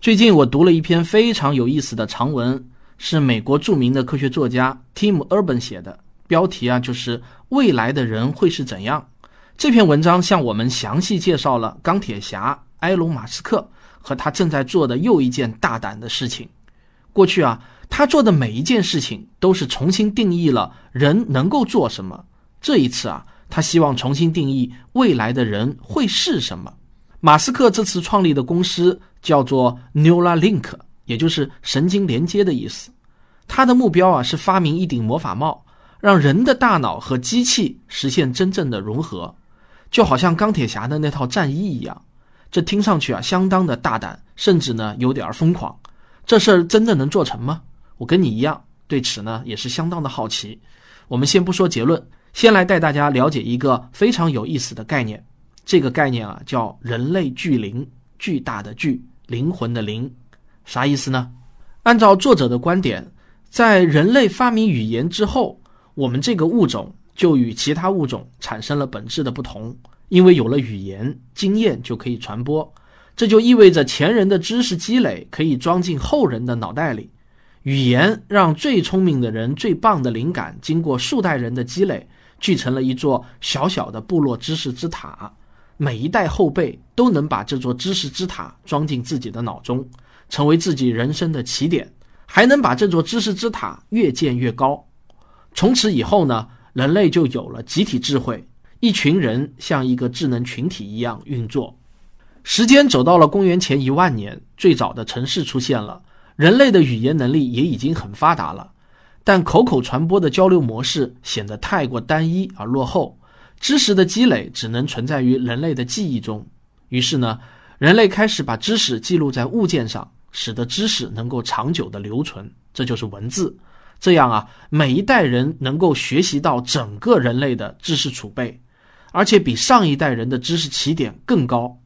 最近我读了一篇非常有意思的长文，是美国著名的科学作家 Tim Urban 写的，标题啊就是“未来的人会是怎样”。这篇文章向我们详细介绍了钢铁侠埃隆·马斯克和他正在做的又一件大胆的事情。过去啊，他做的每一件事情都是重新定义了人能够做什么。这一次啊，他希望重新定义未来的人会是什么。马斯克这次创立的公司叫做 Neuralink，也就是神经连接的意思。他的目标啊是发明一顶魔法帽，让人的大脑和机器实现真正的融合。就好像钢铁侠的那套战衣一样，这听上去啊相当的大胆，甚至呢有点疯狂。这事儿真的能做成吗？我跟你一样，对此呢也是相当的好奇。我们先不说结论，先来带大家了解一个非常有意思的概念。这个概念啊叫人类巨灵，巨大的巨，灵魂的灵，啥意思呢？按照作者的观点，在人类发明语言之后，我们这个物种。就与其他物种产生了本质的不同，因为有了语言，经验就可以传播，这就意味着前人的知识积累可以装进后人的脑袋里。语言让最聪明的人、最棒的灵感经过数代人的积累，聚成了一座小小的部落知识之塔。每一代后辈都能把这座知识之塔装进自己的脑中，成为自己人生的起点，还能把这座知识之塔越建越高。从此以后呢？人类就有了集体智慧，一群人像一个智能群体一样运作。时间走到了公元前一万年，最早的城市出现了，人类的语言能力也已经很发达了，但口口传播的交流模式显得太过单一而落后，知识的积累只能存在于人类的记忆中。于是呢，人类开始把知识记录在物件上，使得知识能够长久的留存，这就是文字。这样啊，每一代人能够学习到整个人类的知识储备，而且比上一代人的知识起点更高。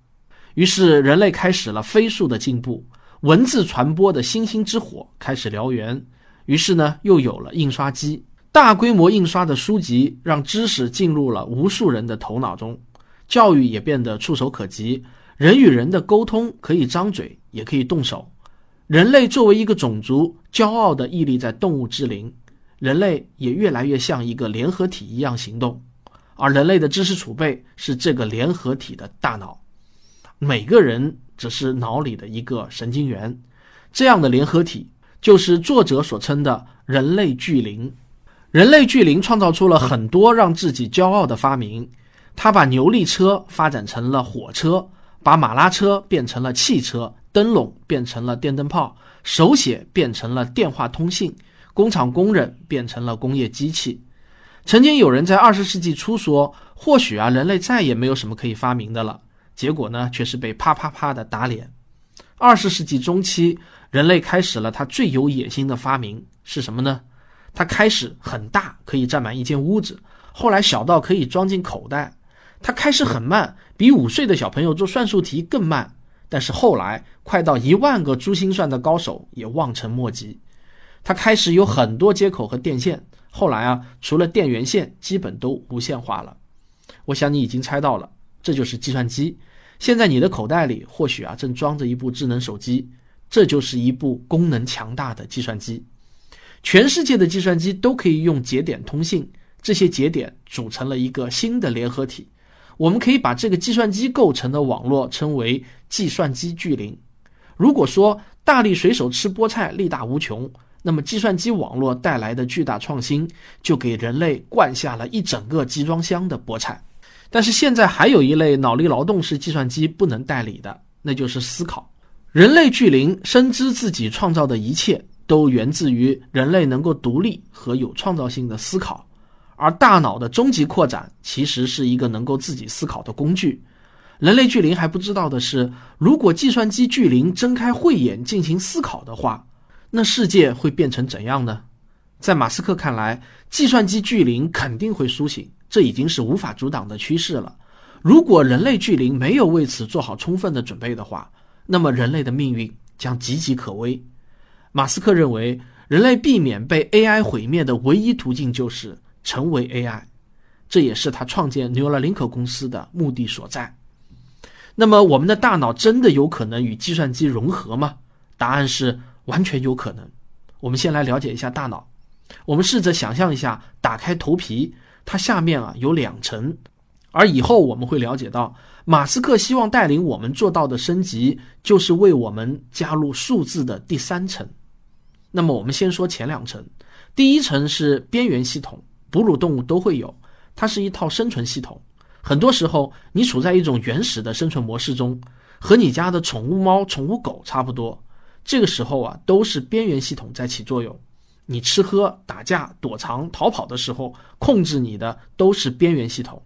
于是，人类开始了飞速的进步，文字传播的星星之火开始燎原。于是呢，又有了印刷机，大规模印刷的书籍让知识进入了无数人的头脑中，教育也变得触手可及，人与人的沟通可以张嘴，也可以动手。人类作为一个种族，骄傲地屹立在动物之林。人类也越来越像一个联合体一样行动，而人类的知识储备是这个联合体的大脑。每个人只是脑里的一个神经元。这样的联合体就是作者所称的人类巨灵。人类巨灵创造出了很多让自己骄傲的发明。他把牛力车发展成了火车，把马拉车变成了汽车。灯笼变成了电灯泡，手写变成了电话通信，工厂工人变成了工业机器。曾经有人在二十世纪初说，或许啊，人类再也没有什么可以发明的了。结果呢，却是被啪啪啪的打脸。二十世纪中期，人类开始了他最有野心的发明是什么呢？它开始很大，可以占满一间屋子；后来小到可以装进口袋。它开始很慢，比五岁的小朋友做算术题更慢。但是后来，快到一万个珠心算的高手也望尘莫及。他开始有很多接口和电线，后来啊，除了电源线，基本都无线化了。我想你已经猜到了，这就是计算机。现在你的口袋里或许啊正装着一部智能手机，这就是一部功能强大的计算机。全世界的计算机都可以用节点通信，这些节点组成了一个新的联合体。我们可以把这个计算机构成的网络称为计算机巨灵。如果说大力水手吃菠菜力大无穷，那么计算机网络带来的巨大创新就给人类灌下了一整个集装箱的菠菜。但是现在还有一类脑力劳动是计算机不能代理的，那就是思考。人类巨灵深知自己创造的一切都源自于人类能够独立和有创造性的思考。而大脑的终极扩展其实是一个能够自己思考的工具。人类巨灵还不知道的是，如果计算机巨灵睁开慧眼进行思考的话，那世界会变成怎样呢？在马斯克看来，计算机巨灵肯定会苏醒，这已经是无法阻挡的趋势了。如果人类巨灵没有为此做好充分的准备的话，那么人类的命运将岌岌可危。马斯克认为，人类避免被 AI 毁灭的唯一途径就是。成为 AI，这也是他创建 Neuralink 公司的目的所在。那么，我们的大脑真的有可能与计算机融合吗？答案是完全有可能。我们先来了解一下大脑。我们试着想象一下，打开头皮，它下面啊有两层，而以后我们会了解到，马斯克希望带领我们做到的升级，就是为我们加入数字的第三层。那么我们先说前两层，第一层是边缘系统，哺乳动物都会有，它是一套生存系统。很多时候，你处在一种原始的生存模式中，和你家的宠物猫、宠物狗差不多。这个时候啊，都是边缘系统在起作用。你吃喝、打架、躲藏、逃跑的时候，控制你的都是边缘系统。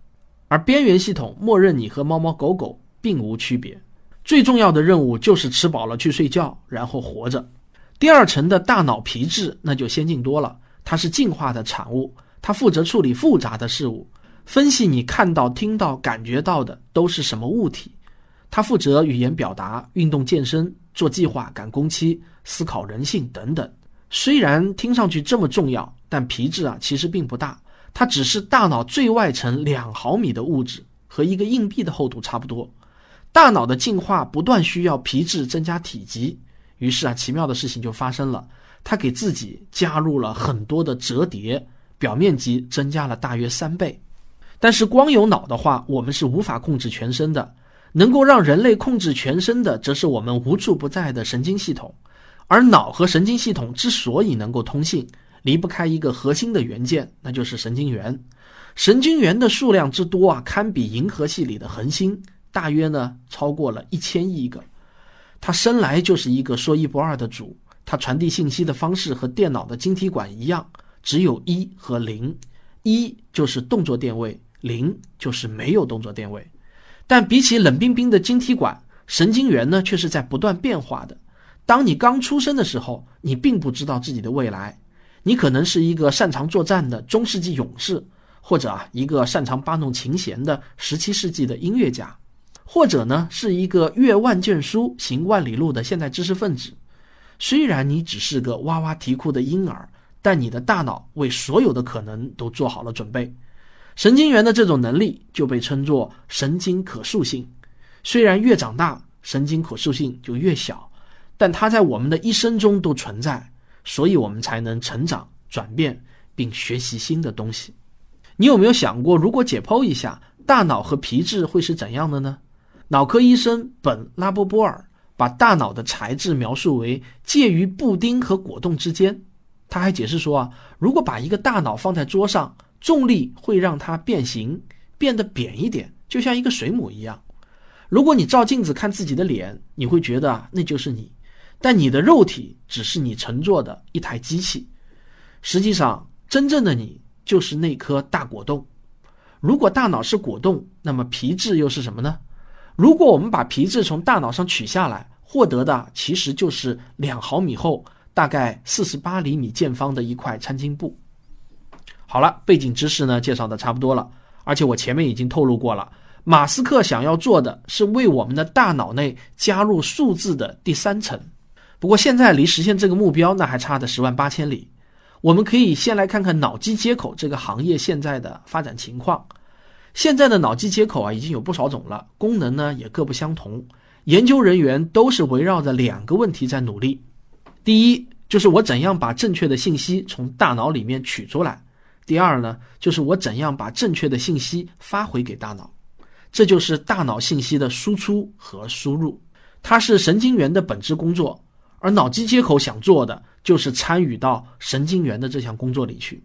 而边缘系统默认你和猫猫狗狗并无区别。最重要的任务就是吃饱了去睡觉，然后活着。第二层的大脑皮质那就先进多了，它是进化的产物，它负责处理复杂的事物。分析你看到、听到、感觉到的都是什么物体，它负责语言表达、运动健身、做计划、赶工期、思考人性等等。虽然听上去这么重要，但皮质啊其实并不大，它只是大脑最外层两毫米的物质，和一个硬币的厚度差不多。大脑的进化不断需要皮质增加体积，于是啊奇妙的事情就发生了，它给自己加入了很多的折叠，表面积增加了大约三倍。但是光有脑的话，我们是无法控制全身的。能够让人类控制全身的，则是我们无处不在的神经系统。而脑和神经系统之所以能够通信，离不开一个核心的元件，那就是神经元。神经元的数量之多啊，堪比银河系里的恒星，大约呢超过了一千亿个。它生来就是一个说一不二的主，它传递信息的方式和电脑的晶体管一样，只有一和零，一就是动作电位。零就是没有动作电位，但比起冷冰冰的晶体管，神经元呢却是在不断变化的。当你刚出生的时候，你并不知道自己的未来，你可能是一个擅长作战的中世纪勇士，或者啊一个擅长拨弄琴弦的十七世纪的音乐家，或者呢是一个阅万卷书、行万里路的现代知识分子。虽然你只是个哇哇啼哭的婴儿，但你的大脑为所有的可能都做好了准备。神经元的这种能力就被称作神经可塑性。虽然越长大，神经可塑性就越小，但它在我们的一生中都存在，所以我们才能成长、转变并学习新的东西。你有没有想过，如果解剖一下大脑和皮质会是怎样的呢？脑科医生本拉波波尔把大脑的材质描述为介于布丁和果冻之间。他还解释说啊，如果把一个大脑放在桌上。重力会让它变形，变得扁一点，就像一个水母一样。如果你照镜子看自己的脸，你会觉得啊那就是你，但你的肉体只是你乘坐的一台机器。实际上，真正的你就是那颗大果冻。如果大脑是果冻，那么皮质又是什么呢？如果我们把皮质从大脑上取下来，获得的其实就是两毫米厚、大概四十八厘米见方的一块餐巾布。好了，背景知识呢介绍的差不多了，而且我前面已经透露过了，马斯克想要做的是为我们的大脑内加入数字的第三层。不过现在离实现这个目标那还差的十万八千里。我们可以先来看看脑机接口这个行业现在的发展情况。现在的脑机接口啊已经有不少种了，功能呢也各不相同。研究人员都是围绕着两个问题在努力：第一，就是我怎样把正确的信息从大脑里面取出来。第二呢，就是我怎样把正确的信息发回给大脑，这就是大脑信息的输出和输入，它是神经元的本质工作。而脑机接口想做的就是参与到神经元的这项工作里去。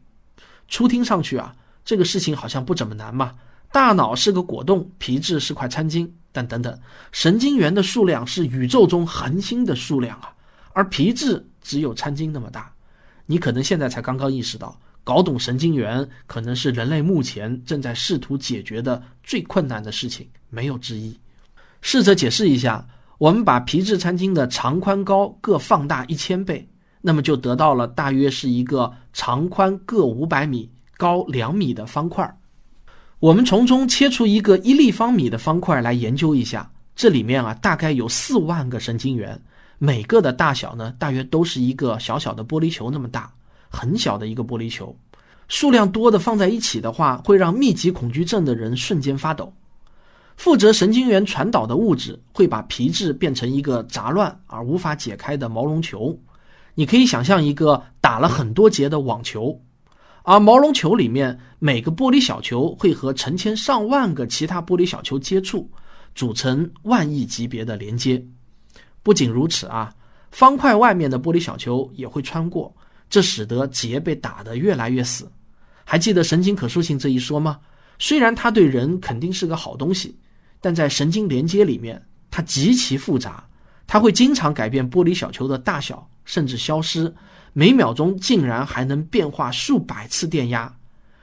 初听上去啊，这个事情好像不怎么难嘛。大脑是个果冻，皮质是块餐巾，但等等，神经元的数量是宇宙中恒星的数量啊，而皮质只有餐巾那么大。你可能现在才刚刚意识到。搞懂神经元可能是人类目前正在试图解决的最困难的事情，没有之一。试着解释一下，我们把皮质餐巾的长宽高各放大一千倍，那么就得到了大约是一个长宽各五百米、高两米的方块。我们从中切出一个一立方米的方块来研究一下，这里面啊大概有四万个神经元，每个的大小呢大约都是一个小小的玻璃球那么大。很小的一个玻璃球，数量多的放在一起的话，会让密集恐惧症的人瞬间发抖。负责神经元传导的物质会把皮质变成一个杂乱而无法解开的毛绒球。你可以想象一个打了很多结的网球，而毛绒球里面每个玻璃小球会和成千上万个其他玻璃小球接触，组成万亿级别的连接。不仅如此啊，方块外面的玻璃小球也会穿过，这使得结被打得越来越死。还记得神经可塑性这一说吗？虽然它对人肯定是个好东西，但在神经连接里面，它极其复杂，它会经常改变玻璃小球的大小，甚至消失。每秒钟竟然还能变化数百次电压。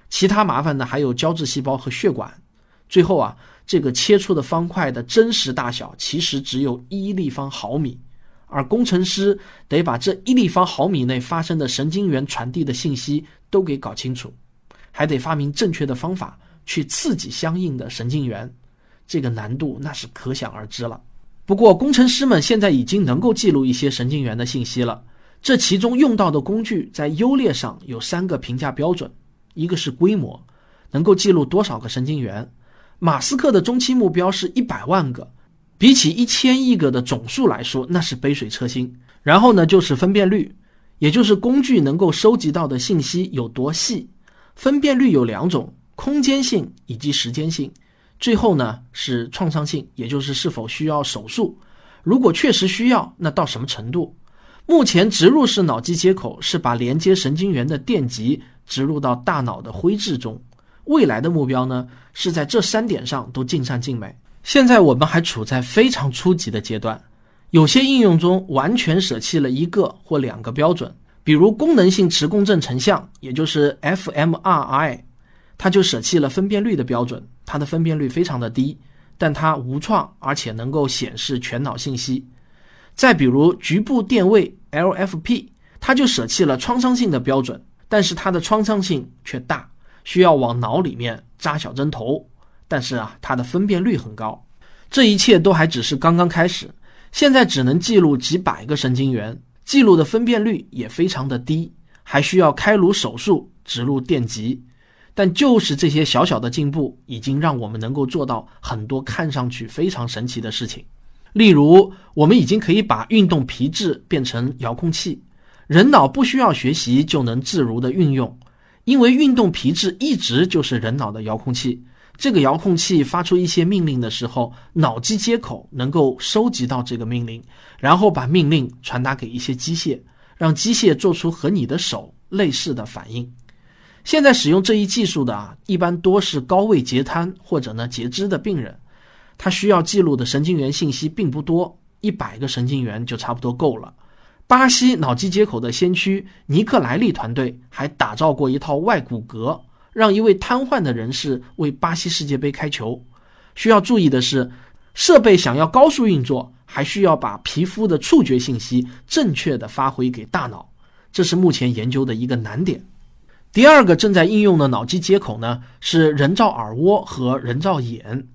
其他麻烦的还有胶质细胞和血管。最后啊，这个切出的方块的真实大小其实只有一立方毫米，而工程师得把这一立方毫米内发生的神经元传递的信息都给搞清楚。还得发明正确的方法去刺激相应的神经元，这个难度那是可想而知了。不过，工程师们现在已经能够记录一些神经元的信息了。这其中用到的工具在优劣上有三个评价标准：一个是规模，能够记录多少个神经元。马斯克的中期目标是一百万个，比起一千亿个的总数来说，那是杯水车薪。然后呢，就是分辨率，也就是工具能够收集到的信息有多细。分辨率有两种：空间性以及时间性。最后呢是创伤性，也就是是否需要手术。如果确实需要，那到什么程度？目前植入式脑机接口是把连接神经元的电极植入到大脑的灰质中。未来的目标呢是在这三点上都尽善尽美。现在我们还处在非常初级的阶段，有些应用中完全舍弃了一个或两个标准。比如功能性磁共振成像，也就是 fMRI，它就舍弃了分辨率的标准，它的分辨率非常的低，但它无创，而且能够显示全脑信息。再比如局部电位 LFP，它就舍弃了创伤性的标准，但是它的创伤性却大，需要往脑里面扎小针头，但是啊，它的分辨率很高。这一切都还只是刚刚开始，现在只能记录几百个神经元。记录的分辨率也非常的低，还需要开颅手术植入电极，但就是这些小小的进步，已经让我们能够做到很多看上去非常神奇的事情。例如，我们已经可以把运动皮质变成遥控器，人脑不需要学习就能自如的运用，因为运动皮质一直就是人脑的遥控器。这个遥控器发出一些命令的时候，脑机接口能够收集到这个命令，然后把命令传达给一些机械，让机械做出和你的手类似的反应。现在使用这一技术的啊，一般多是高位截瘫或者呢截肢的病人，他需要记录的神经元信息并不多，一百个神经元就差不多够了。巴西脑机接口的先驱尼克莱利团队还打造过一套外骨骼。让一位瘫痪的人士为巴西世界杯开球。需要注意的是，设备想要高速运作，还需要把皮肤的触觉信息正确的发回给大脑，这是目前研究的一个难点。第二个正在应用的脑机接口呢，是人造耳蜗和人造眼。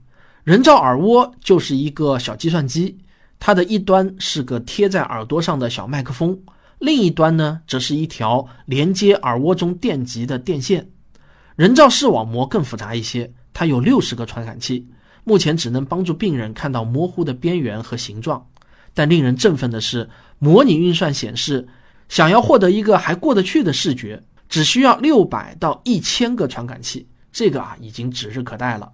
人造耳蜗就是一个小计算机，它的一端是个贴在耳朵上的小麦克风，另一端呢，则是一条连接耳蜗中电极的电线。人造视网膜更复杂一些，它有六十个传感器，目前只能帮助病人看到模糊的边缘和形状。但令人振奋的是，模拟运算显示，想要获得一个还过得去的视觉，只需要六百到一千个传感器，这个啊已经指日可待了。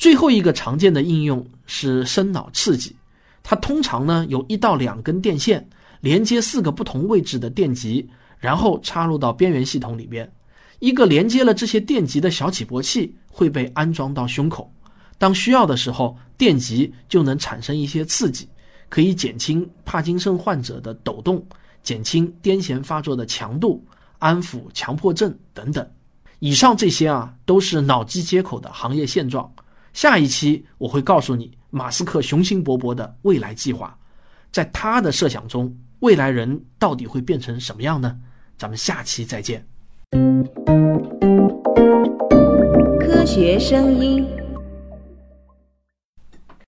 最后一个常见的应用是深脑刺激，它通常呢有一到两根电线连接四个不同位置的电极，然后插入到边缘系统里边。一个连接了这些电极的小起搏器会被安装到胸口，当需要的时候，电极就能产生一些刺激，可以减轻帕金森患者的抖动，减轻癫痫发作的强度，安抚强迫症等等。以上这些啊，都是脑机接口的行业现状。下一期我会告诉你，马斯克雄心勃勃的未来计划，在他的设想中，未来人到底会变成什么样呢？咱们下期再见。科学声音。